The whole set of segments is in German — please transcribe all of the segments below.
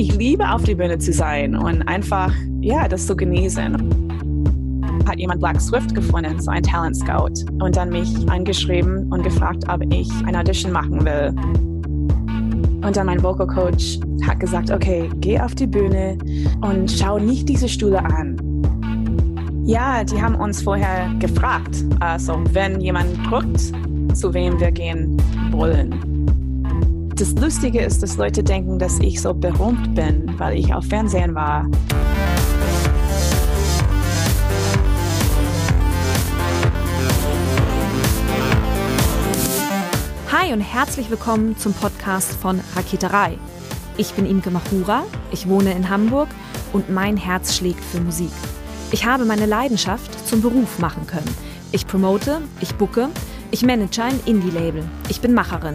Ich liebe auf die Bühne zu sein und einfach, ja, das zu genießen. Hat jemand Black Swift gefunden, so ein Talent Scout, und dann mich angeschrieben und gefragt, ob ich eine Audition machen will. Und dann mein Vocal Coach hat gesagt, okay, geh auf die Bühne und schau nicht diese Stühle an. Ja, die haben uns vorher gefragt, also wenn jemand guckt, zu wem wir gehen wollen. Das Lustige ist, dass Leute denken, dass ich so berühmt bin, weil ich auf Fernsehen war. Hi und herzlich willkommen zum Podcast von Raketerei. Ich bin Imke Machura, ich wohne in Hamburg und mein Herz schlägt für Musik. Ich habe meine Leidenschaft zum Beruf machen können. Ich promote, ich bucke, ich manage ein Indie-Label. Ich bin Macherin.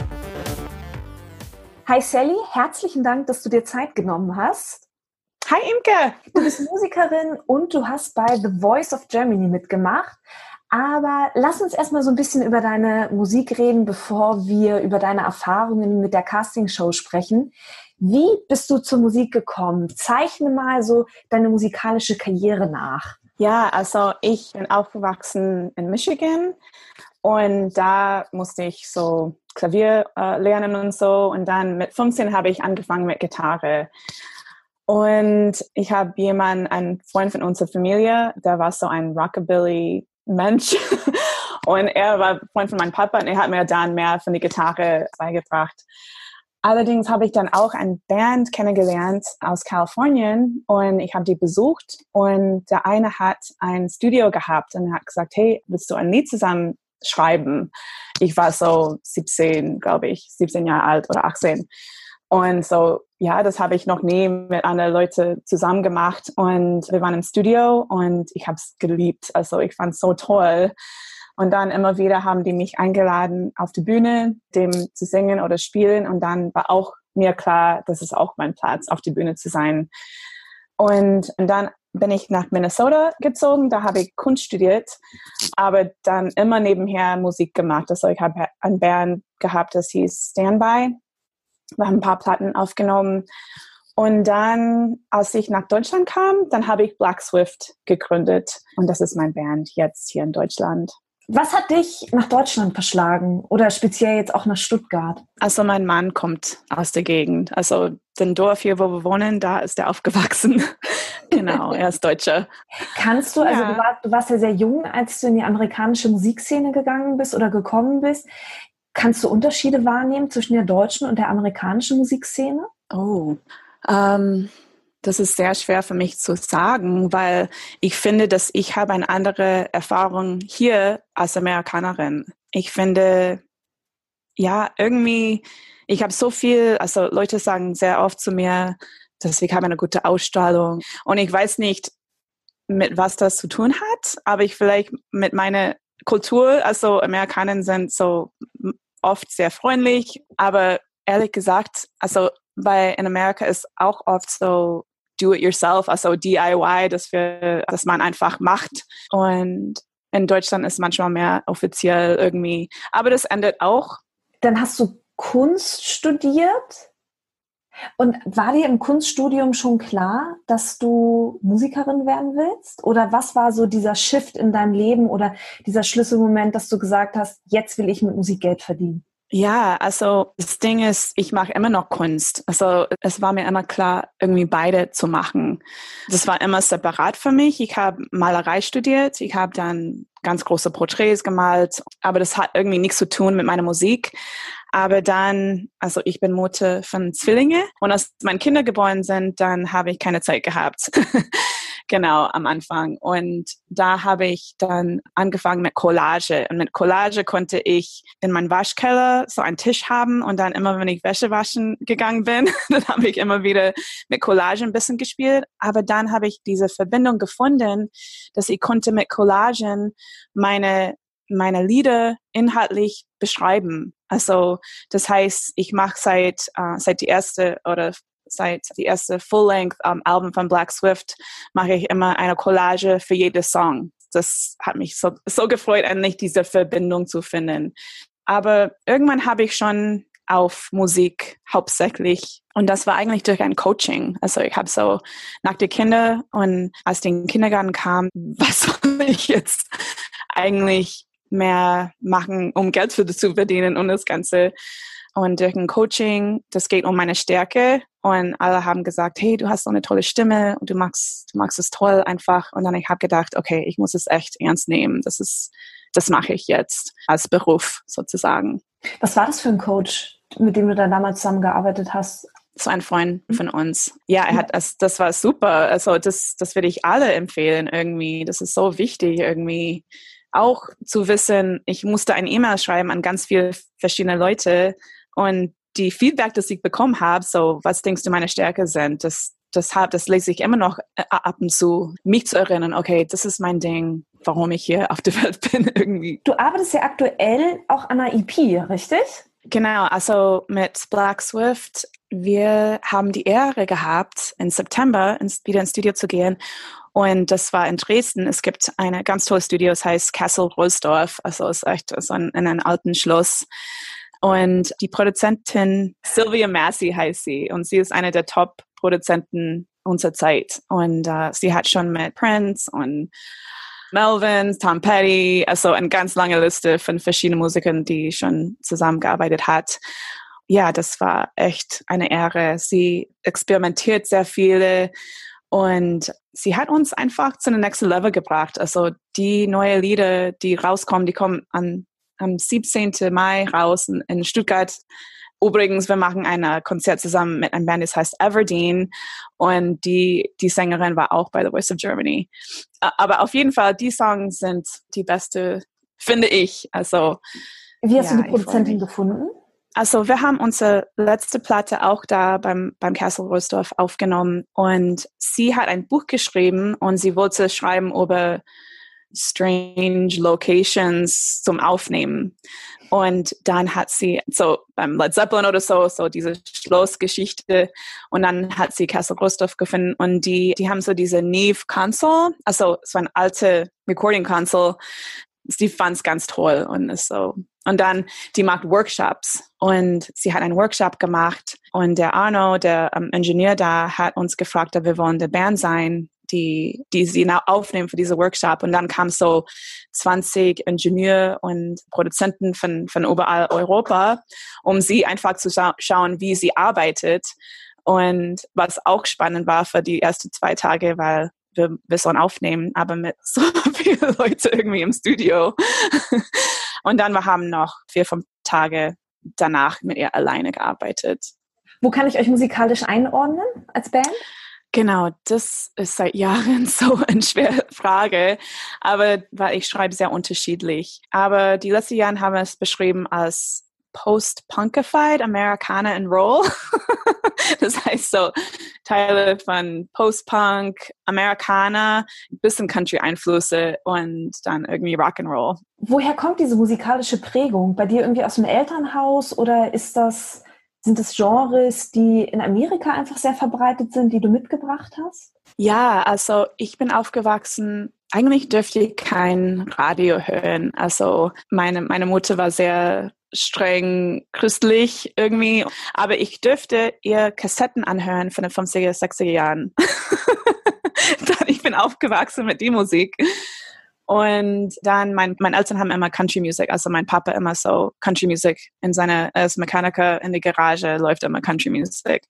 Hi Sally, herzlichen Dank, dass du dir Zeit genommen hast. Hi Imke! Du bist Musikerin und du hast bei The Voice of Germany mitgemacht. Aber lass uns erstmal so ein bisschen über deine Musik reden, bevor wir über deine Erfahrungen mit der Castingshow sprechen. Wie bist du zur Musik gekommen? Zeichne mal so deine musikalische Karriere nach. Ja, also ich bin aufgewachsen in Michigan und da musste ich so Klavier äh, lernen und so. Und dann mit 15 habe ich angefangen mit Gitarre. Und ich habe jemanden, einen Freund von unserer Familie, der war so ein Rockabilly-Mensch. und er war Freund von meinem Papa und er hat mir dann mehr von der Gitarre beigebracht. Allerdings habe ich dann auch eine Band kennengelernt aus Kalifornien und ich habe die besucht und der eine hat ein Studio gehabt und hat gesagt, hey, willst du ein Lied zusammen schreiben? Ich war so 17, glaube ich, 17 Jahre alt oder 18. Und so, ja, das habe ich noch nie mit anderen Leuten zusammen gemacht. Und wir waren im Studio und ich habe es geliebt. Also ich fand es so toll. Und dann immer wieder haben die mich eingeladen auf die Bühne, dem zu singen oder spielen. Und dann war auch mir klar, das ist auch mein Platz, auf die Bühne zu sein. Und, und dann bin ich nach Minnesota gezogen, da habe ich Kunst studiert, aber dann immer nebenher Musik gemacht. Also ich habe ein Band gehabt, das hieß Standby. Wir haben ein paar Platten aufgenommen. Und dann, als ich nach Deutschland kam, dann habe ich Black Swift gegründet. Und das ist mein Band jetzt hier in Deutschland. Was hat dich nach Deutschland verschlagen oder speziell jetzt auch nach Stuttgart? Also mein Mann kommt aus der Gegend. Also den Dorf hier, wo wir wohnen, da ist er aufgewachsen. Genau, er ist Deutscher. Kannst du, also ja. du, war, du warst ja sehr jung, als du in die amerikanische Musikszene gegangen bist oder gekommen bist. Kannst du Unterschiede wahrnehmen zwischen der deutschen und der amerikanischen Musikszene? Oh, ähm, das ist sehr schwer für mich zu sagen, weil ich finde, dass ich habe eine andere Erfahrung hier als Amerikanerin. Ich finde, ja, irgendwie, ich habe so viel, also Leute sagen sehr oft zu mir, dass ich habe eine gute Ausstrahlung und ich weiß nicht, mit was das zu tun hat, aber ich vielleicht mit meiner Kultur, also Amerikaner sind so oft sehr freundlich, aber ehrlich gesagt, also weil in Amerika ist auch oft so Do-it-yourself, also DIY, dass wir, dass man einfach macht. Und in Deutschland ist manchmal mehr offiziell irgendwie. Aber das endet auch. Dann hast du Kunst studiert. Und war dir im Kunststudium schon klar, dass du Musikerin werden willst? Oder was war so dieser Shift in deinem Leben oder dieser Schlüsselmoment, dass du gesagt hast, jetzt will ich mit Musik Geld verdienen? Ja, also das Ding ist, ich mache immer noch Kunst. Also es war mir immer klar, irgendwie beide zu machen. Das war immer separat für mich. Ich habe Malerei studiert, ich habe dann ganz große Porträts gemalt, aber das hat irgendwie nichts zu tun mit meiner Musik. Aber dann, also ich bin Mutter von Zwillinge und als meine Kinder geboren sind, dann habe ich keine Zeit gehabt. Genau, am Anfang. Und da habe ich dann angefangen mit Collage. Und mit Collage konnte ich in meinem Waschkeller so einen Tisch haben und dann immer, wenn ich Wäsche waschen gegangen bin, dann habe ich immer wieder mit Collage ein bisschen gespielt. Aber dann habe ich diese Verbindung gefunden, dass ich konnte mit Collagen meine meine Lieder inhaltlich beschreiben. Also das heißt, ich mache seit äh, seit die erste oder seit die erste Full-Length-Album um, von Black Swift mache ich immer eine Collage für jeden Song. Das hat mich so, so gefreut, endlich diese Verbindung zu finden. Aber irgendwann habe ich schon auf Musik hauptsächlich. Und das war eigentlich durch ein Coaching. Also ich habe so nach der Kinder und als den Kindergarten kam, was soll ich jetzt eigentlich mehr machen, um Geld für das zu verdienen und das Ganze und durch ein Coaching, das geht um meine Stärke. Und alle haben gesagt, hey, du hast so eine tolle Stimme und du magst, du magst es toll einfach. Und dann ich habe gedacht, okay, ich muss es echt ernst nehmen. Das ist, das mache ich jetzt als Beruf sozusagen. Was war das für ein Coach, mit dem du dann damals zusammengearbeitet hast? So ein Freund von uns. Ja, er hat das, das war super. Also das, das würde ich alle empfehlen irgendwie. Das ist so wichtig irgendwie auch zu wissen, ich musste ein E-Mail schreiben an ganz viele verschiedene Leute und die Feedback, das ich bekommen habe, so, was denkst du meine Stärke sind, das, das, hab, das lese ich immer noch äh, ab und zu, mich zu erinnern, okay, das ist mein Ding, warum ich hier auf der Welt bin irgendwie. Du arbeitest ja aktuell auch an einer EP, richtig? Genau, also mit Black Swift, wir haben die Ehre gehabt, im September ins, wieder ins Studio zu gehen. Und das war in Dresden. Es gibt eine ganz tolle Studio, es heißt Castle Rollsdorf. Also es ist echt so in, in einem alten Schloss. Und die Produzentin Sylvia Massey heißt sie und sie ist eine der Top-Produzenten unserer Zeit. Und uh, sie hat schon mit Prince und Melvin, Tom Petty, also eine ganz lange Liste von verschiedenen Musikern, die schon zusammengearbeitet hat. Ja, das war echt eine Ehre. Sie experimentiert sehr viele und sie hat uns einfach zu einem nächsten Level gebracht. Also die neue Lieder, die rauskommen, die kommen an am 17. Mai raus in, Stuttgart. Übrigens, wir machen ein Konzert zusammen mit einem Band, das heißt Everdeen. Und die, die Sängerin war auch bei The Voice of Germany. Aber auf jeden Fall, die Songs sind die beste, finde ich. Also, Wie hast ja, du die Produzentin gefunden? Also wir haben unsere letzte Platte auch da beim, beim Castle Rosdorf aufgenommen und sie hat ein Buch geschrieben und sie wollte schreiben über strange Locations zum Aufnehmen. Und dann hat sie so beim Led Zeppelin oder so, so diese Schlossgeschichte. Und dann hat sie Castle Rostov gefunden und die, die haben so diese Neve Console, also so eine alte Recording Console. Sie fand es ganz toll und ist so. Und dann, die macht Workshops und sie hat einen Workshop gemacht und der Arno, der um, Ingenieur da, hat uns gefragt, ob wir wollen der Band sein die, die sie aufnehmen für diese Workshop. Und dann kam so 20 Ingenieure und Produzenten von, von überall Europa, um sie einfach zu scha schauen, wie sie arbeitet. Und was auch spannend war für die ersten zwei Tage, weil wir, wir sollen aufnehmen, aber mit so vielen Leuten irgendwie im Studio. Und dann wir haben noch vier, fünf Tage danach mit ihr alleine gearbeitet. Wo kann ich euch musikalisch einordnen als Band? Genau, das ist seit Jahren so eine schwere Frage, aber weil ich schreibe sehr unterschiedlich. Aber die letzten Jahre haben wir es beschrieben als Post-Punkified Americana and Roll. das heißt so Teile von Post-Punk, Americana, bisschen Country-Einflüsse und dann irgendwie Rock'n'Roll. Woher kommt diese musikalische Prägung? Bei dir irgendwie aus dem Elternhaus oder ist das sind es Genres, die in Amerika einfach sehr verbreitet sind, die du mitgebracht hast? Ja, also ich bin aufgewachsen. Eigentlich dürfte ich kein Radio hören. Also meine, meine Mutter war sehr streng christlich irgendwie, aber ich dürfte ihr Kassetten anhören von den 50er, 60er Jahren. ich bin aufgewachsen mit die Musik. Und dann, mein, meine Eltern haben immer Country Music, also mein Papa immer so Country Music in seiner, als Mechaniker in der Garage läuft immer Country Music.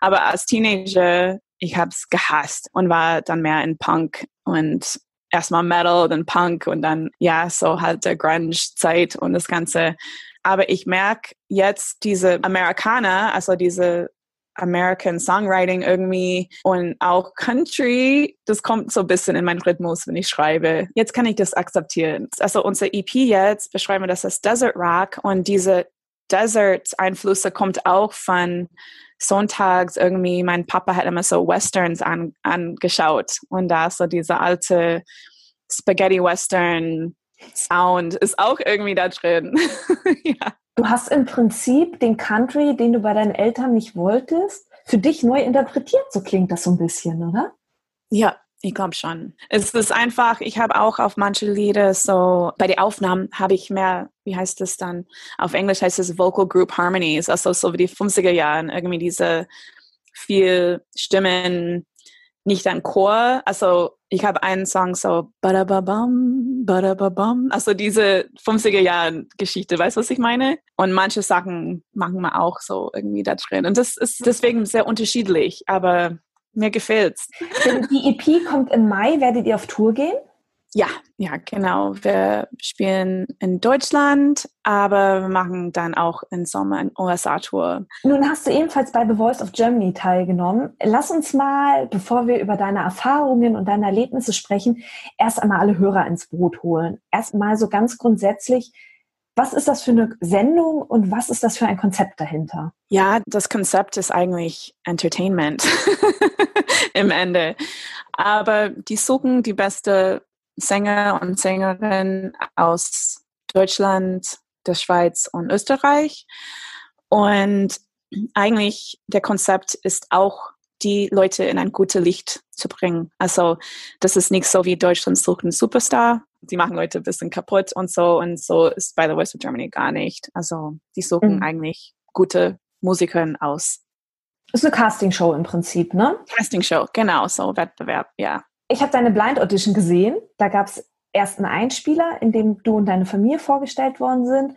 Aber als Teenager, ich habe es gehasst und war dann mehr in Punk und erstmal Metal, dann Punk und dann, ja, so halt der Grunge-Zeit und das Ganze. Aber ich merke jetzt diese Amerikaner, also diese American Songwriting irgendwie und auch Country. Das kommt so ein bisschen in meinen Rhythmus, wenn ich schreibe. Jetzt kann ich das akzeptieren. Also unser EP jetzt beschreiben wir das als Desert Rock und diese Desert-Einflüsse kommt auch von sonntags irgendwie, mein Papa hat immer so Westerns an, angeschaut und da so diese alte Spaghetti-Western Sound ist auch irgendwie da drin. ja. Du hast im Prinzip den Country, den du bei deinen Eltern nicht wolltest, für dich neu interpretiert. So klingt das so ein bisschen, oder? Ja, ich glaube schon. Es ist einfach, ich habe auch auf manche Lieder so, bei den Aufnahmen habe ich mehr, wie heißt das dann? Auf Englisch heißt es Vocal Group Harmonies, also so wie die 50er Jahren, irgendwie diese viel Stimmen, nicht ein Chor. Also ich habe einen Song so badababam, badababam, also diese 50er Jahren Geschichte, weißt du, was ich meine? Und manche Sachen machen wir auch so irgendwie da drin. Und das ist deswegen sehr unterschiedlich, aber mir gefällt's. Die EP kommt im Mai, werdet ihr auf Tour gehen? Ja, ja, genau. Wir spielen in Deutschland, aber wir machen dann auch im Sommer eine USA-Tour. Nun hast du ebenfalls bei The Voice of Germany teilgenommen. Lass uns mal, bevor wir über deine Erfahrungen und deine Erlebnisse sprechen, erst einmal alle Hörer ins Boot holen. Erst mal so ganz grundsätzlich, was ist das für eine Sendung und was ist das für ein Konzept dahinter? Ja, das Konzept ist eigentlich Entertainment im Ende. Aber die suchen die beste Sänger und Sängerinnen aus Deutschland, der Schweiz und Österreich. Und eigentlich der Konzept ist auch, die Leute in ein gutes Licht zu bringen. Also das ist nicht so wie Deutschland sucht einen Superstar. Die machen Leute ein bisschen kaputt und so. Und so ist bei The Voice of Germany gar nicht. Also die suchen mhm. eigentlich gute Musiker aus. Das ist eine Castingshow im Prinzip, ne? Castingshow, genau, so Wettbewerb, ja. Ich habe deine Blind Audition gesehen. Da gab es erst einen Einspieler, in dem du und deine Familie vorgestellt worden sind.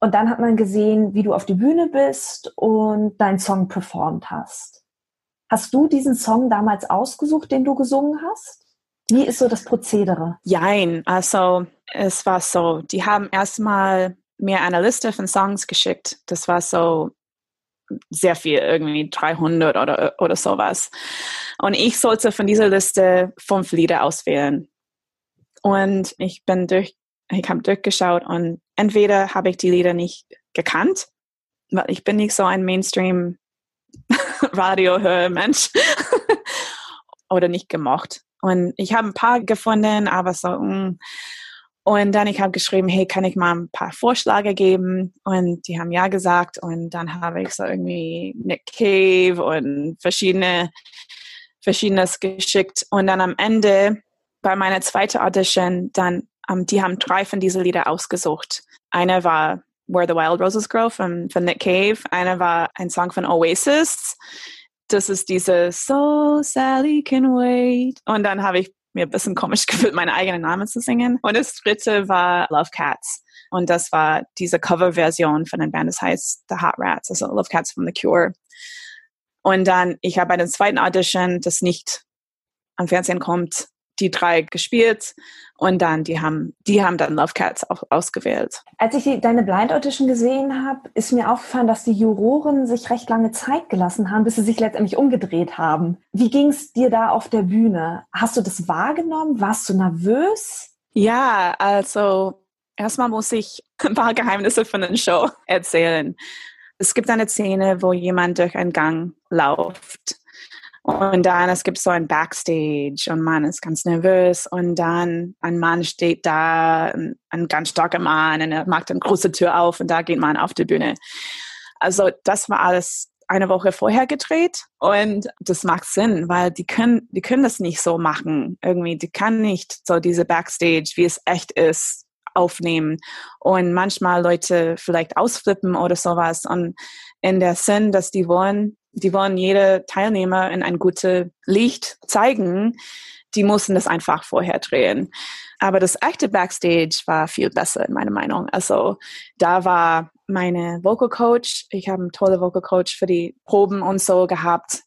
Und dann hat man gesehen, wie du auf die Bühne bist und deinen Song performt hast. Hast du diesen Song damals ausgesucht, den du gesungen hast? Wie ist so das Prozedere? Jein, also es war so, die haben erstmal mir eine Liste von Songs geschickt. Das war so sehr viel, irgendwie 300 oder, oder sowas. Und ich sollte von dieser Liste fünf Lieder auswählen. Und ich bin durch, ich habe durchgeschaut und entweder habe ich die Lieder nicht gekannt, weil ich bin nicht so ein Mainstream Radio-Mensch oder nicht gemocht. Und ich habe ein paar gefunden, aber so, mh, mm, und dann ich habe geschrieben, hey, kann ich mal ein paar Vorschläge geben? Und die haben ja gesagt. Und dann habe ich so irgendwie Nick Cave und verschiedene, verschiedenes geschickt. Und dann am Ende bei meiner zweiten Audition, dann, um, ähm, die haben drei von diesen Lieder ausgesucht. Eine war Where the Wild Roses Grow von, von Nick Cave. Eine war ein Song von Oasis. Das ist diese So Sally Can Wait. Und dann habe ich mir ein bisschen komisch gefühlt, meinen eigenen Namen zu singen. Und das dritte war Love Cats. Und das war diese Coverversion von der Band, das heißt The Hot Rats, also Love Cats from The Cure. Und dann, ich habe bei der zweiten Audition, das nicht am Fernsehen kommt, die drei gespielt und dann die haben die haben dann Love Cats auch ausgewählt. Als ich die, deine Blind Audition gesehen habe, ist mir aufgefallen, dass die Juroren sich recht lange Zeit gelassen haben, bis sie sich letztendlich umgedreht haben. Wie ging es dir da auf der Bühne? Hast du das wahrgenommen? Warst du nervös? Ja, also erstmal muss ich ein paar Geheimnisse von der Show erzählen. Es gibt eine Szene, wo jemand durch einen Gang läuft und dann, es gibt so ein Backstage und man ist ganz nervös und dann ein Mann steht da, ein, ganz starker Mann und er macht eine große Tür auf und da geht man auf die Bühne. Also das war alles eine Woche vorher gedreht und das macht Sinn, weil die können, die können das nicht so machen. Irgendwie, die kann nicht so diese Backstage, wie es echt ist, aufnehmen und manchmal Leute vielleicht ausflippen oder sowas und in der Sinn, dass die wollen, die wollen jede Teilnehmer in ein gutes Licht zeigen. Die mussten das einfach vorher drehen. Aber das echte Backstage war viel besser in meiner Meinung. Also da war meine Vocal Coach. Ich habe einen tollen Vocal Coach für die Proben und so gehabt.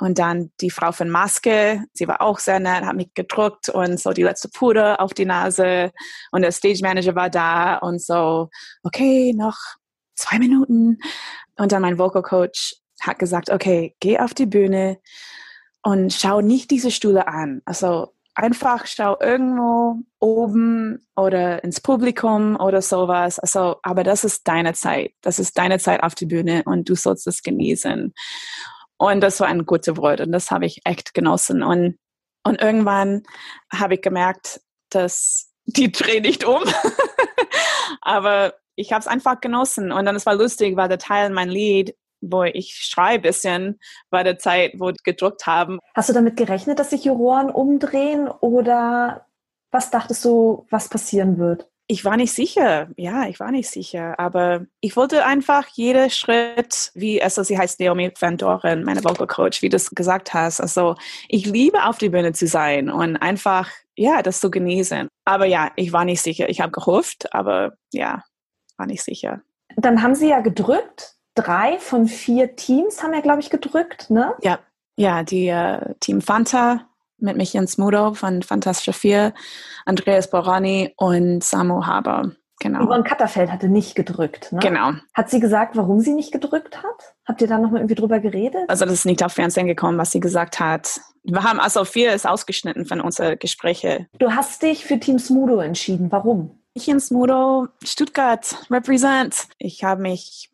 Und dann die Frau von Maske, sie war auch sehr nett, hat mich gedruckt und so die letzte Puder auf die Nase. Und der Stage Manager war da und so, okay, noch zwei Minuten. Und dann mein Vocal Coach hat gesagt, okay, geh auf die Bühne und schau nicht diese Stühle an. Also einfach schau irgendwo oben oder ins Publikum oder sowas. Also, aber das ist deine Zeit. Das ist deine Zeit auf die Bühne und du sollst es genießen. Und das war ein guter Wort und das habe ich echt genossen. Und, und irgendwann habe ich gemerkt, dass die dreh nicht um. aber ich habe es einfach genossen und dann es war lustig, weil der Teil mein Lied wo ich schreibe ein bisschen bei der Zeit, wo gedruckt haben. Hast du damit gerechnet, dass sich Juroren umdrehen oder was dachtest du, was passieren wird? Ich war nicht sicher, ja, ich war nicht sicher, aber ich wollte einfach jeden Schritt, wie, also sie heißt Naomi Van Doren, meine Vocal Coach, wie du es gesagt hast. Also ich liebe auf die Bühne zu sein und einfach, ja, das zu genießen. Aber ja, ich war nicht sicher. Ich habe gehofft, aber ja, war nicht sicher. Dann haben sie ja gedrückt drei von vier Teams haben ja, glaube ich, gedrückt, ne? Ja, ja, die äh, Team Fanta mit Michian Smudo von Fantastische Vier, Andreas Borani und Samu Haber. Genau. Yvonne Katterfeld hatte nicht gedrückt, ne? Genau. Hat sie gesagt, warum sie nicht gedrückt hat? Habt ihr da nochmal irgendwie drüber geredet? Also das ist nicht auf Fernsehen gekommen, was sie gesagt hat. Wir haben, also viel ist ausgeschnitten von unseren Gesprächen. Du hast dich für Team Smudo entschieden. Warum? Ich in Smudo, Stuttgart, represent. Ich habe mich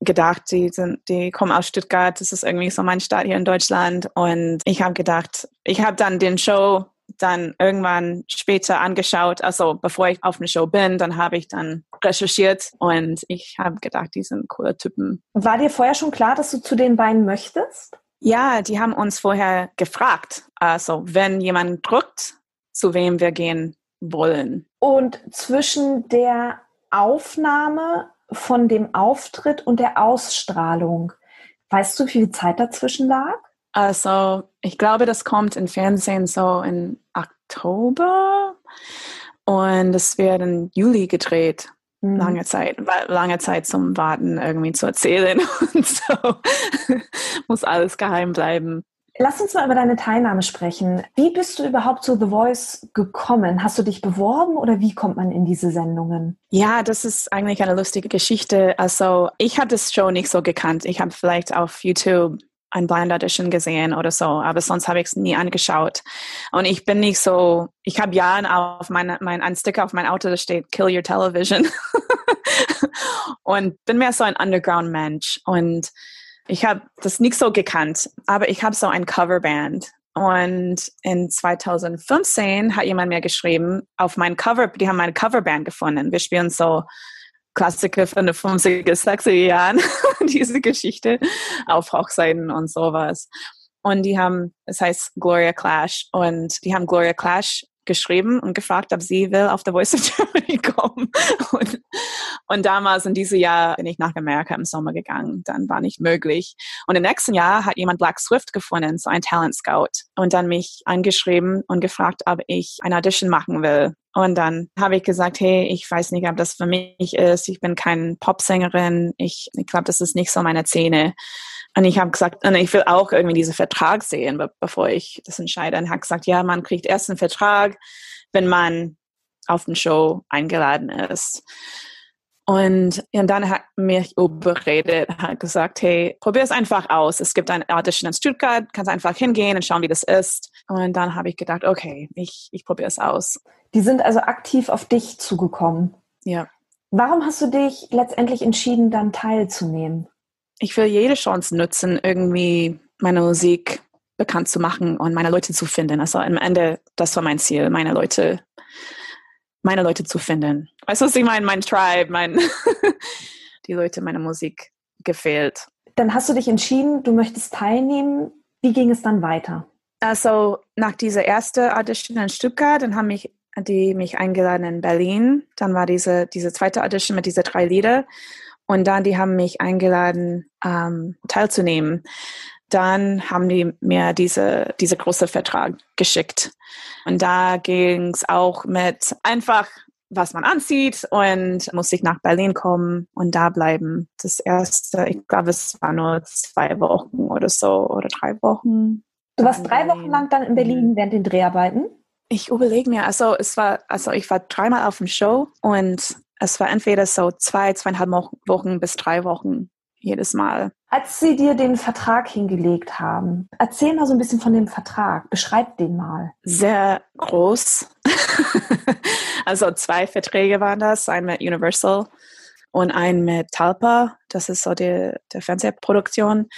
gedacht, die sind, die kommen aus Stuttgart, das ist irgendwie so mein Stadt hier in Deutschland. Und ich habe gedacht, ich habe dann den Show dann irgendwann später angeschaut, also bevor ich auf eine Show bin, dann habe ich dann recherchiert und ich habe gedacht, die sind coole Typen. War dir vorher schon klar, dass du zu den beiden möchtest? Ja, die haben uns vorher gefragt, also wenn jemand drückt, zu wem wir gehen wollen. Und zwischen der Aufnahme von dem Auftritt und der Ausstrahlung. Weißt du, wie viel Zeit dazwischen lag? Also, ich glaube, das kommt im Fernsehen so in Oktober und es wird im Juli gedreht. Mhm. Lange Zeit, lange Zeit zum Warten irgendwie zu erzählen und so. Muss alles geheim bleiben. Lass uns mal über deine Teilnahme sprechen. Wie bist du überhaupt zu The Voice gekommen? Hast du dich beworben oder wie kommt man in diese Sendungen? Ja, das ist eigentlich eine lustige Geschichte. Also ich habe das Show nicht so gekannt. Ich habe vielleicht auf YouTube ein Blind Audition gesehen oder so, aber sonst habe ich es nie angeschaut. Und ich bin nicht so, ich habe ja auf mein, mein ein Sticker auf mein Auto, da steht Kill Your Television. und bin mehr so ein Underground-Mensch. Und ich habe das nicht so gekannt, aber ich habe so ein Coverband. Und in 2015 hat jemand mir geschrieben, auf mein Cover, die haben meine Coverband gefunden. Wir spielen so Klassiker von den 50er, 60er Jahren, diese Geschichte auf Hochzeiten und sowas. Und die haben, es heißt Gloria Clash, und die haben Gloria Clash geschrieben und gefragt, ob sie will auf The Voice of Germany kommen. Und, und damals in diesem Jahr bin ich nach Amerika im Sommer gegangen. Dann war nicht möglich. Und im nächsten Jahr hat jemand Black Swift gefunden, so ein Talent Scout, und dann mich angeschrieben und gefragt, ob ich eine Audition machen will. Und dann habe ich gesagt, hey, ich weiß nicht, ob das für mich ist. Ich bin keine Popsängerin. Ich, ich glaube, das ist nicht so meine Szene. Und ich habe gesagt, ich will auch irgendwie diesen Vertrag sehen, bevor ich das entscheide. Und habe gesagt, ja, man kriegt erst einen Vertrag, wenn man auf eine Show eingeladen ist. Und, und dann hat mich überredet, hat gesagt, hey, probier es einfach aus. Es gibt eine Audition in Stuttgart, kannst einfach hingehen und schauen, wie das ist. Und dann habe ich gedacht, okay, ich, ich probiere es aus. Die sind also aktiv auf dich zugekommen. Ja. Warum hast du dich letztendlich entschieden, dann teilzunehmen? ich will jede Chance nutzen, irgendwie meine Musik bekannt zu machen und meine Leute zu finden. Also am Ende, das war mein Ziel, meine Leute, meine Leute zu finden. Weißt du, was ich meine? Mein Tribe, mein die Leute meine Musik gefehlt. Dann hast du dich entschieden, du möchtest teilnehmen. Wie ging es dann weiter? Also nach dieser ersten Audition in Stuttgart, dann haben mich die mich eingeladen in Berlin. Dann war diese, diese zweite Audition mit diesen drei Lieder. Und dann, die haben mich eingeladen, ähm, teilzunehmen. Dann haben die mir diese, diese große Vertrag geschickt. Und da ging es auch mit einfach, was man anzieht und muss ich nach Berlin kommen und da bleiben. Das erste, ich glaube, es war nur zwei Wochen oder so oder drei Wochen. Du warst drei Wochen lang dann in Berlin mhm. während den Dreharbeiten? Ich überlege mir, also es war, also ich war dreimal auf dem Show und es war entweder so zwei, zweieinhalb Wochen bis drei Wochen jedes Mal. Als Sie dir den Vertrag hingelegt haben, erzähl mal so ein bisschen von dem Vertrag. Beschreib den mal. Sehr groß. also zwei Verträge waren das, ein mit Universal und ein mit Talpa. Das ist so die, die Fernsehproduktion.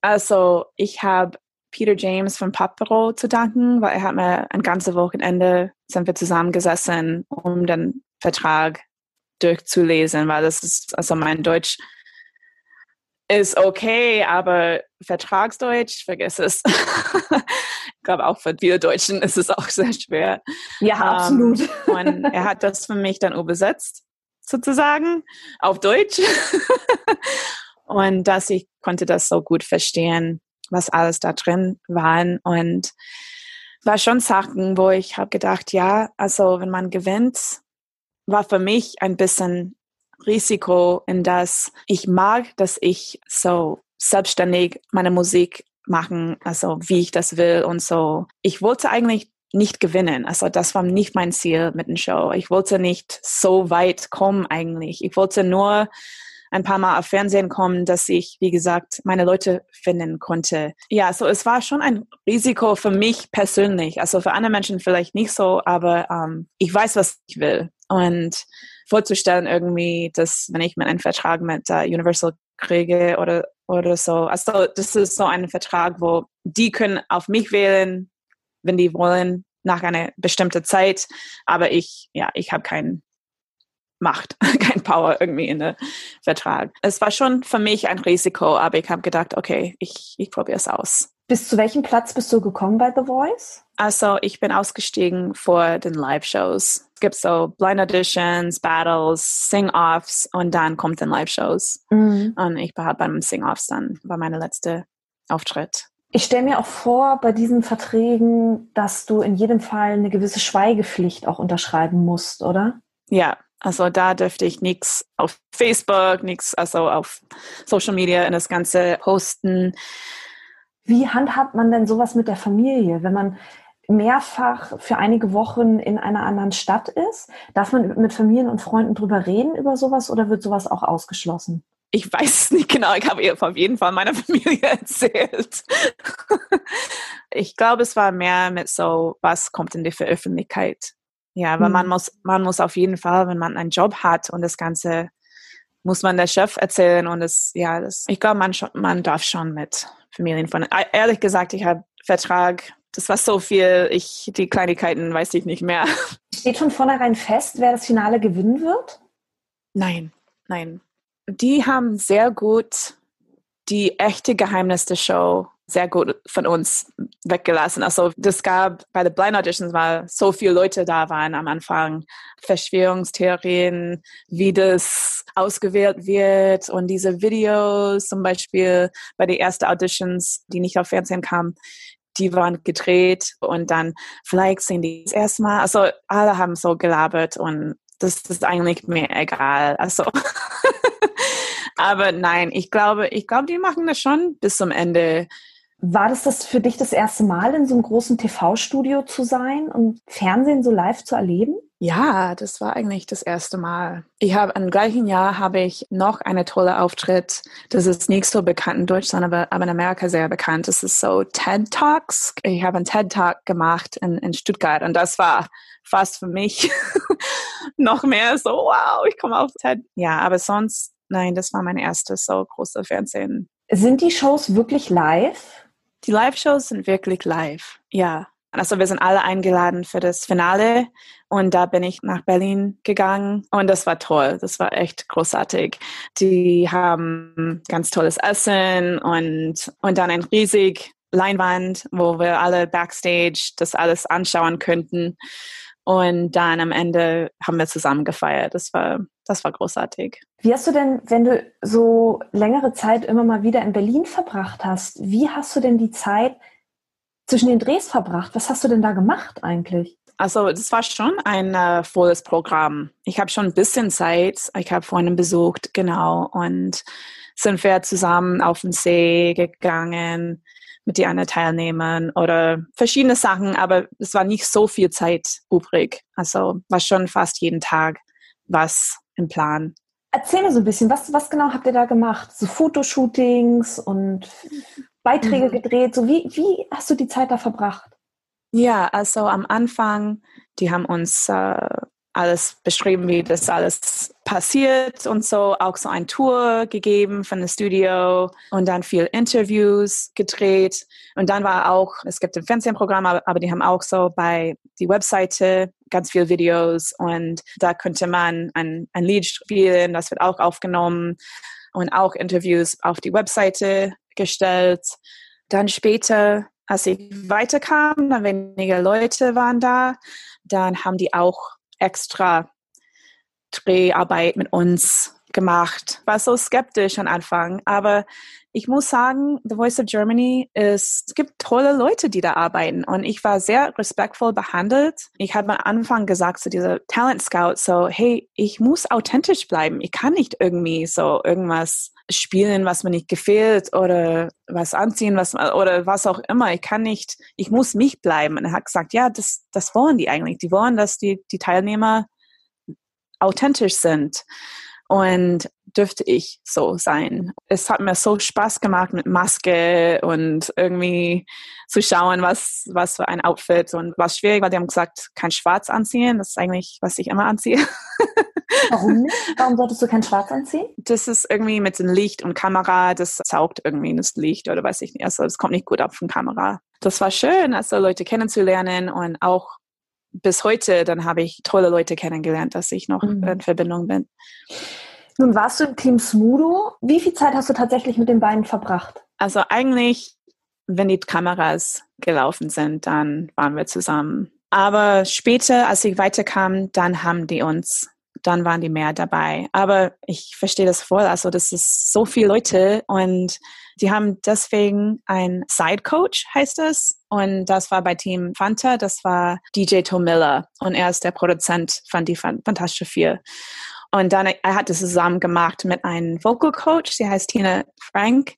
Also ich habe Peter James von Papero zu danken, weil er hat mir ein ganzes Wochenende sind wir zusammengesessen, um den Vertrag durchzulesen, weil das ist also mein Deutsch ist okay, aber Vertragsdeutsch, vergiss es. ich glaube, auch für viele Deutschen ist es auch sehr schwer. Ja, um, absolut. und er hat das für mich dann übersetzt, sozusagen, auf Deutsch. und dass ich konnte das so gut verstehen, was alles da drin waren. Und war schon Sachen, wo ich habe gedacht, ja, also wenn man gewinnt, war für mich ein bisschen Risiko, in das ich mag, dass ich so selbstständig meine Musik machen, also wie ich das will und so. Ich wollte eigentlich nicht gewinnen. Also das war nicht mein Ziel mit dem Show. Ich wollte nicht so weit kommen eigentlich. Ich wollte nur ein paar Mal auf Fernsehen kommen, dass ich, wie gesagt, meine Leute finden konnte. Ja, so es war schon ein Risiko für mich persönlich. Also für andere Menschen vielleicht nicht so, aber ähm, ich weiß, was ich will. Und vorzustellen irgendwie, dass wenn ich einen Vertrag mit uh, Universal kriege oder, oder so. Also das ist so ein Vertrag, wo die können auf mich wählen, wenn die wollen, nach einer bestimmten Zeit. Aber ich, ja, ich habe keinen Macht, kein Power irgendwie in der Vertrag. Es war schon für mich ein Risiko, aber ich habe gedacht, okay, ich, ich probiere es aus. Bis zu welchem Platz bist du gekommen bei The Voice? Also ich bin ausgestiegen vor den Live-Shows. Es gibt so Blind Auditions, Battles, Sing-Offs und dann kommt den Live-Shows. Mhm. Und ich war beim Sing-Offs dann, war meine letzte Auftritt. Ich stelle mir auch vor, bei diesen Verträgen, dass du in jedem Fall eine gewisse Schweigepflicht auch unterschreiben musst, oder? Ja, also da dürfte ich nichts auf Facebook, nichts also auf Social Media in das Ganze posten. Wie handhabt man denn sowas mit der Familie, wenn man mehrfach für einige Wochen in einer anderen Stadt ist? Darf man mit Familien und Freunden drüber reden über sowas oder wird sowas auch ausgeschlossen? Ich weiß es nicht genau. Ich habe ihr auf jeden Fall meiner Familie erzählt. ich glaube, es war mehr mit so, was kommt in die Veröffentlichkeit ja, aber mhm. man muss, man muss auf jeden Fall, wenn man einen Job hat und das Ganze muss man der Chef erzählen und es, ja, das, ich glaube, man, man darf schon mit Familien von, e, ehrlich gesagt, ich habe Vertrag, das war so viel, ich, die Kleinigkeiten weiß ich nicht mehr. Steht von vornherein fest, wer das Finale gewinnen wird? Nein, nein. Die haben sehr gut die echte Geheimnis der Show sehr gut von uns weggelassen. Also das gab bei den Blind Auditions, weil so viele Leute da waren am Anfang, Verschwörungstheorien, wie das ausgewählt wird und diese Videos zum Beispiel bei den ersten Auditions, die nicht auf Fernsehen kamen, die waren gedreht und dann vielleicht sehen die das erste Mal. Also alle haben so gelabert und das ist eigentlich mir egal. Also aber nein, ich glaube, ich glaube, die machen das schon bis zum Ende. War das das für dich das erste Mal, in so einem großen TV-Studio zu sein und Fernsehen so live zu erleben? Ja, das war eigentlich das erste Mal. Ich habe im gleichen Jahr habe ich noch eine tolle Auftritt. Das ist nicht so bekannt in Deutschland, aber, aber in Amerika sehr bekannt. Das ist so TED Talks. Ich habe einen TED Talk gemacht in, in Stuttgart und das war fast für mich noch mehr so, wow, ich komme auf TED. Ja, aber sonst, nein, das war mein erstes so großes Fernsehen. Sind die Shows wirklich live? Die Live-Shows sind wirklich live, ja. Also wir sind alle eingeladen für das Finale und da bin ich nach Berlin gegangen und das war toll, das war echt großartig. Die haben ganz tolles Essen und, und dann ein riesig Leinwand, wo wir alle backstage das alles anschauen könnten. Und dann am Ende haben wir zusammen gefeiert. Das war, das war großartig. Wie hast du denn, wenn du so längere Zeit immer mal wieder in Berlin verbracht hast, wie hast du denn die Zeit zwischen den Drehs verbracht? Was hast du denn da gemacht eigentlich? Also das war schon ein äh, volles Programm. Ich habe schon ein bisschen Zeit. Ich habe Freunde besucht, genau. Und sind wir zusammen auf den See gegangen mit den anderen Teilnehmern oder verschiedene Sachen, aber es war nicht so viel Zeit übrig. Also war schon fast jeden Tag was im Plan. Erzähl mir so ein bisschen, was, was genau habt ihr da gemacht? So Fotoshootings und Beiträge mhm. gedreht. So wie, wie hast du die Zeit da verbracht? Ja, also am Anfang, die haben uns äh, alles beschrieben, wie das alles passiert und so, auch so ein Tour gegeben von dem Studio und dann viel Interviews gedreht. Und dann war auch, es gibt ein Fernsehprogramm, aber, aber die haben auch so bei die Webseite ganz viele Videos und da könnte man ein, ein Lied spielen, das wird auch aufgenommen und auch Interviews auf die Webseite gestellt. Dann später, als ich weiterkam, dann weniger Leute waren da, dann haben die auch extra Dreharbeit mit uns gemacht. War so skeptisch am Anfang, aber ich muss sagen, The Voice of Germany ist, es gibt tolle Leute, die da arbeiten und ich war sehr respektvoll behandelt. Ich habe am Anfang gesagt zu dieser Talent Scout so, hey, ich muss authentisch bleiben. Ich kann nicht irgendwie so irgendwas spielen, was mir nicht gefällt oder was anziehen, was oder was auch immer. Ich kann nicht, ich muss mich bleiben. Und er hat gesagt, ja, das, das wollen die eigentlich. Die wollen, dass die, die Teilnehmer authentisch sind. Und dürfte ich so sein. Es hat mir so Spaß gemacht mit Maske und irgendwie zu schauen, was, was für ein Outfit und was schwierig, weil die haben gesagt, kein Schwarz anziehen. Das ist eigentlich, was ich immer anziehe. Warum nicht? Warum solltest du kein Schwarz anziehen? Das ist irgendwie mit dem Licht und Kamera, das saugt irgendwie das Licht oder weiß ich nicht. Also es kommt nicht gut ab von Kamera. Das war schön, also Leute kennenzulernen und auch bis heute, dann habe ich tolle Leute kennengelernt, dass ich noch mhm. in Verbindung bin. Nun warst du im Team Smudo. Wie viel Zeit hast du tatsächlich mit den beiden verbracht? Also eigentlich, wenn die Kameras gelaufen sind, dann waren wir zusammen. Aber später, als ich weiterkam, dann haben die uns, dann waren die mehr dabei. Aber ich verstehe das voll. Also das ist so viele Leute und die haben deswegen ein Side Coach, heißt es. Und das war bei Team Fanta, das war DJ Tom Miller. Und er ist der Produzent von die Fantastische Vier. Und dann, er hat das zusammen gemacht mit einem Vocal Coach, sie heißt Tina Frank.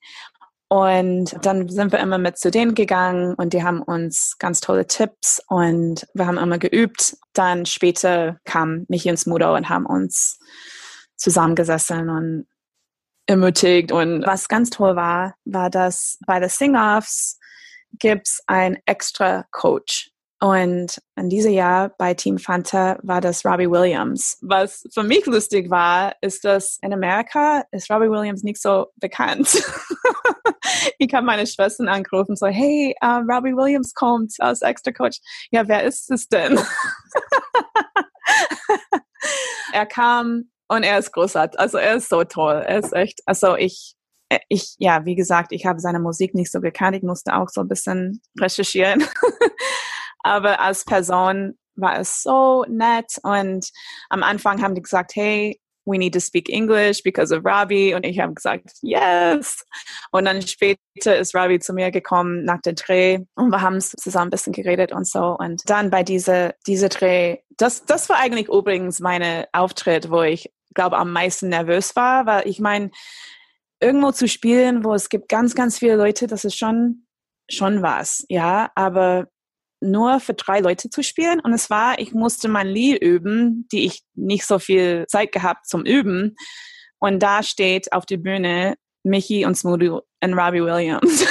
Und dann sind wir immer mit zu denen gegangen und die haben uns ganz tolle Tipps und wir haben immer geübt. Dann später kam Michi und Smudo und haben uns zusammengesessen und ermutigt. Und was ganz toll war, war, dass bei den Sing-Offs gibt es einen extra Coach. Und in diesem Jahr bei Team Fanta war das Robbie Williams. Was für mich lustig war, ist, dass in Amerika ist Robbie Williams nicht so bekannt. ich habe meine Schwestern angerufen, so, hey, uh, Robbie Williams kommt als Extra Coach. Ja, wer ist es denn? er kam und er ist großartig. Also er ist so toll. Er ist echt, also ich, ich, ja, wie gesagt, ich habe seine Musik nicht so gekannt. Ich musste auch so ein bisschen recherchieren. Aber als Person war es so nett und am Anfang haben die gesagt, hey, we need to speak English because of Robbie. Und ich habe gesagt, yes. Und dann später ist Robbie zu mir gekommen nach dem Dreh und wir haben zusammen ein bisschen geredet und so. Und dann bei dieser, dieser Dreh, das, das war eigentlich übrigens meine Auftritt, wo ich glaube am meisten nervös war, weil ich meine, irgendwo zu spielen, wo es gibt ganz, ganz viele Leute, das ist schon, schon was, ja. Aber nur für drei Leute zu spielen. Und es war, ich musste mein Lied üben, die ich nicht so viel Zeit gehabt zum Üben. Und da steht auf der Bühne Michi und Smoothie und Robbie Williams.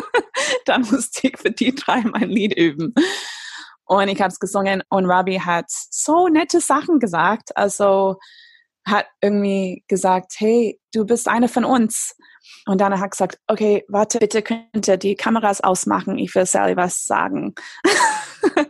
da musste ich für die drei mein Lied üben. Und ich habe es gesungen und Robbie hat so nette Sachen gesagt. Also hat irgendwie gesagt, hey, du bist eine von uns. Und dann hat er gesagt, okay, warte, bitte könnt ihr die Kameras ausmachen, ich will Sally was sagen.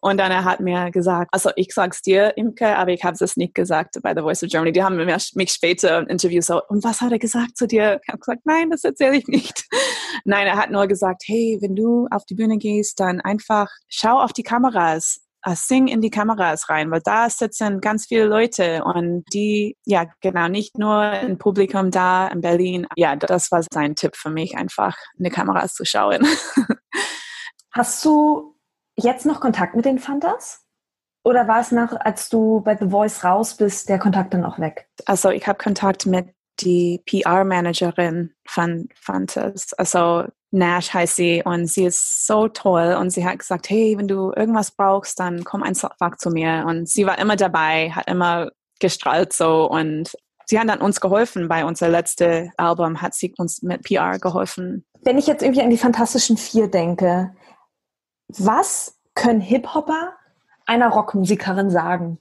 und dann er hat mir gesagt, also ich sag's dir, Imke, aber ich habe es nicht gesagt bei The Voice of Germany. Die haben mich später im Interview so, und was hat er gesagt zu dir? Ich habe gesagt, nein, das erzähle ich nicht. nein, er hat nur gesagt, hey, wenn du auf die Bühne gehst, dann einfach schau auf die Kameras sing in die Kameras rein, weil da sitzen ganz viele Leute und die, ja, genau, nicht nur im Publikum da in Berlin. Ja, das war sein Tipp für mich, einfach in die Kameras zu schauen. Hast du jetzt noch Kontakt mit den Fantas? Oder war es nach, als du bei The Voice raus bist, der Kontakt dann auch weg? Also ich habe Kontakt mit die PR-Managerin von Fantas. Also Nash heißt sie und sie ist so toll und sie hat gesagt, hey, wenn du irgendwas brauchst, dann komm einfach zu mir und sie war immer dabei, hat immer gestrahlt so und sie haben dann uns geholfen. Bei unser letztes Album hat sie uns mit PR geholfen. Wenn ich jetzt irgendwie an die Fantastischen Vier denke, was können Hip-Hopper einer Rockmusikerin sagen?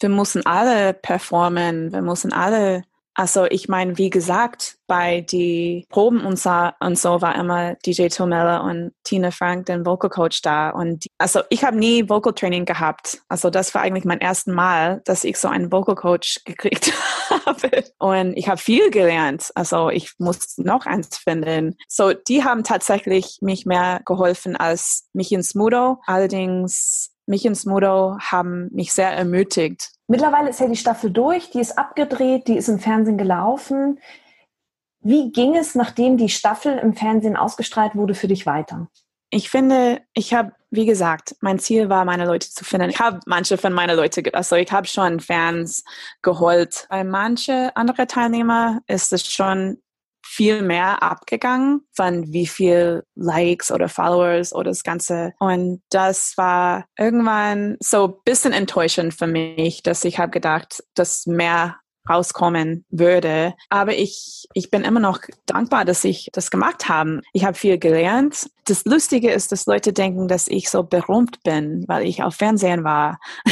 Wir müssen alle performen, wir müssen alle also ich meine, wie gesagt, bei die Proben und so, und so war immer DJ Tomella und Tina Frank, den Vocal Coach da. Und also ich habe nie Vocal Training gehabt. Also das war eigentlich mein erstes Mal, dass ich so einen Vocal Coach gekriegt habe. Und ich habe viel gelernt. Also ich muss noch eins finden. So, die haben tatsächlich mich mehr geholfen als mich ins Mudo. Allerdings mich ins Mudo haben mich sehr ermutigt, Mittlerweile ist ja die Staffel durch, die ist abgedreht, die ist im Fernsehen gelaufen. Wie ging es, nachdem die Staffel im Fernsehen ausgestrahlt wurde, für dich weiter? Ich finde, ich habe, wie gesagt, mein Ziel war, meine Leute zu finden. Ich habe manche von meinen Leuten, also ich habe schon Fans geholt. Bei manchen anderen Teilnehmer ist es schon viel mehr abgegangen von wie viel Likes oder Followers oder das Ganze. Und das war irgendwann so ein bisschen enttäuschend für mich, dass ich habe gedacht, dass mehr rauskommen würde. Aber ich, ich bin immer noch dankbar, dass ich das gemacht habe. Ich habe viel gelernt. Das Lustige ist, dass Leute denken, dass ich so berühmt bin, weil ich auf Fernsehen war.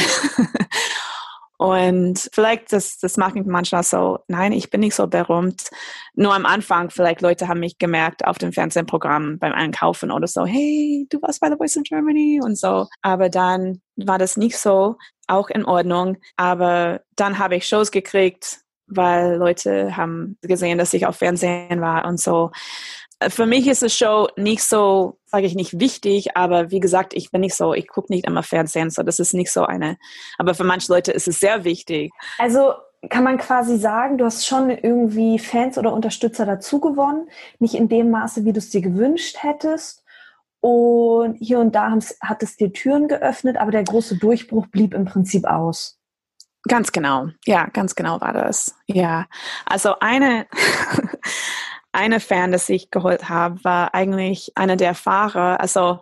Und vielleicht, das, das mich manchmal so, nein, ich bin nicht so berühmt. Nur am Anfang, vielleicht Leute haben mich gemerkt auf dem Fernsehprogramm beim Einkaufen oder so, hey, du warst bei The Voice in Germany und so. Aber dann war das nicht so, auch in Ordnung. Aber dann habe ich Shows gekriegt, weil Leute haben gesehen, dass ich auf Fernsehen war und so für mich ist die Show nicht so, sage ich nicht wichtig, aber wie gesagt, ich bin nicht so, ich gucke nicht immer Fernsehen, so das ist nicht so eine. Aber für manche Leute ist es sehr wichtig. Also kann man quasi sagen, du hast schon irgendwie Fans oder Unterstützer dazu gewonnen, nicht in dem Maße, wie du es dir gewünscht hättest. Und hier und da hat es dir Türen geöffnet, aber der große Durchbruch blieb im Prinzip aus. Ganz genau. Ja, ganz genau war das. Ja. Also eine, eine Fan, das ich geholt habe, war eigentlich einer der Fahrer. Also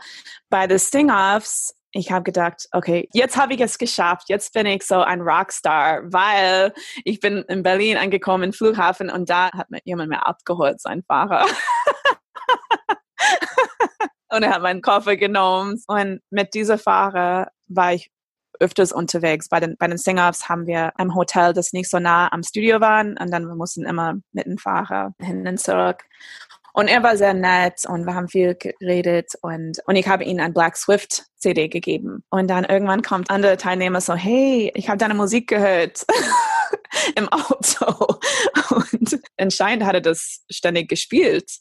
bei den Sting-Offs, ich habe gedacht, okay, jetzt habe ich es geschafft. Jetzt bin ich so ein Rockstar, weil ich bin in Berlin angekommen, im Flughafen, und da hat mir jemand mehr abgeholt, sein Fahrer. und er hat meinen Koffer genommen. Und mit dieser Fahrer war ich öfters unterwegs. Bei den, bei den Sing-Offs haben wir ein Hotel, das nicht so nah am Studio war und dann wir mussten immer mit dem Fahrer hin und zurück. Und er war sehr nett und wir haben viel geredet und, und ich habe ihm ein Black Swift CD gegeben. Und dann irgendwann kommt andere Teilnehmer so, hey, ich habe deine Musik gehört im Auto. Und anscheinend hat er das ständig gespielt.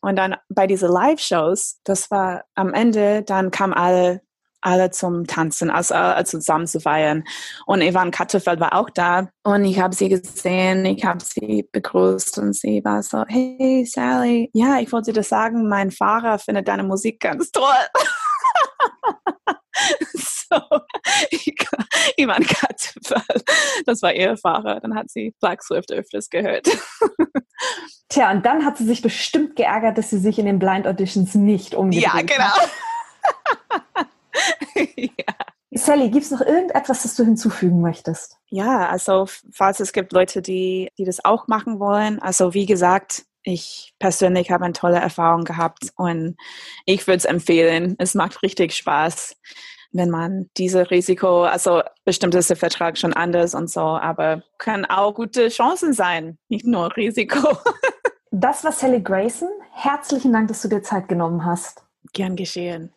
Und dann bei diesen Live-Shows, das war am Ende, dann kamen alle alle zum Tanzen, also, also zusammen zu feiern. Und Ivan Kattefeld war auch da und ich habe sie gesehen, ich habe sie begrüßt und sie war so, hey Sally, ja, ich wollte dir sagen, mein Fahrer findet deine Musik ganz toll. so, Ivan Kattefeld, das war ihr Fahrer, dann hat sie Black Swift öfters gehört. Tja, und dann hat sie sich bestimmt geärgert, dass sie sich in den Blind Auditions nicht umgedreht Ja, genau. Hat. ja. Sally, gibt es noch irgendetwas, das du hinzufügen möchtest? Ja, also falls es gibt Leute, die, die das auch machen wollen, also wie gesagt, ich persönlich habe eine tolle Erfahrung gehabt und ich würde es empfehlen. Es macht richtig Spaß, wenn man diese Risiko, also bestimmt ist der Vertrag schon anders und so, aber können auch gute Chancen sein, nicht nur Risiko. das war Sally Grayson. Herzlichen Dank, dass du dir Zeit genommen hast. Gern geschehen.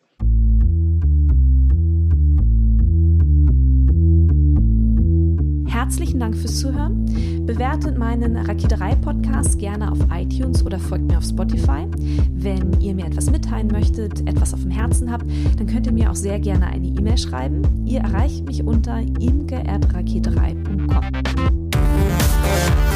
Herzlichen Dank fürs Zuhören. Bewertet meinen Raketerei-Podcast gerne auf iTunes oder folgt mir auf Spotify. Wenn ihr mir etwas mitteilen möchtet, etwas auf dem Herzen habt, dann könnt ihr mir auch sehr gerne eine E-Mail schreiben. Ihr erreicht mich unter imke.raketerei.com.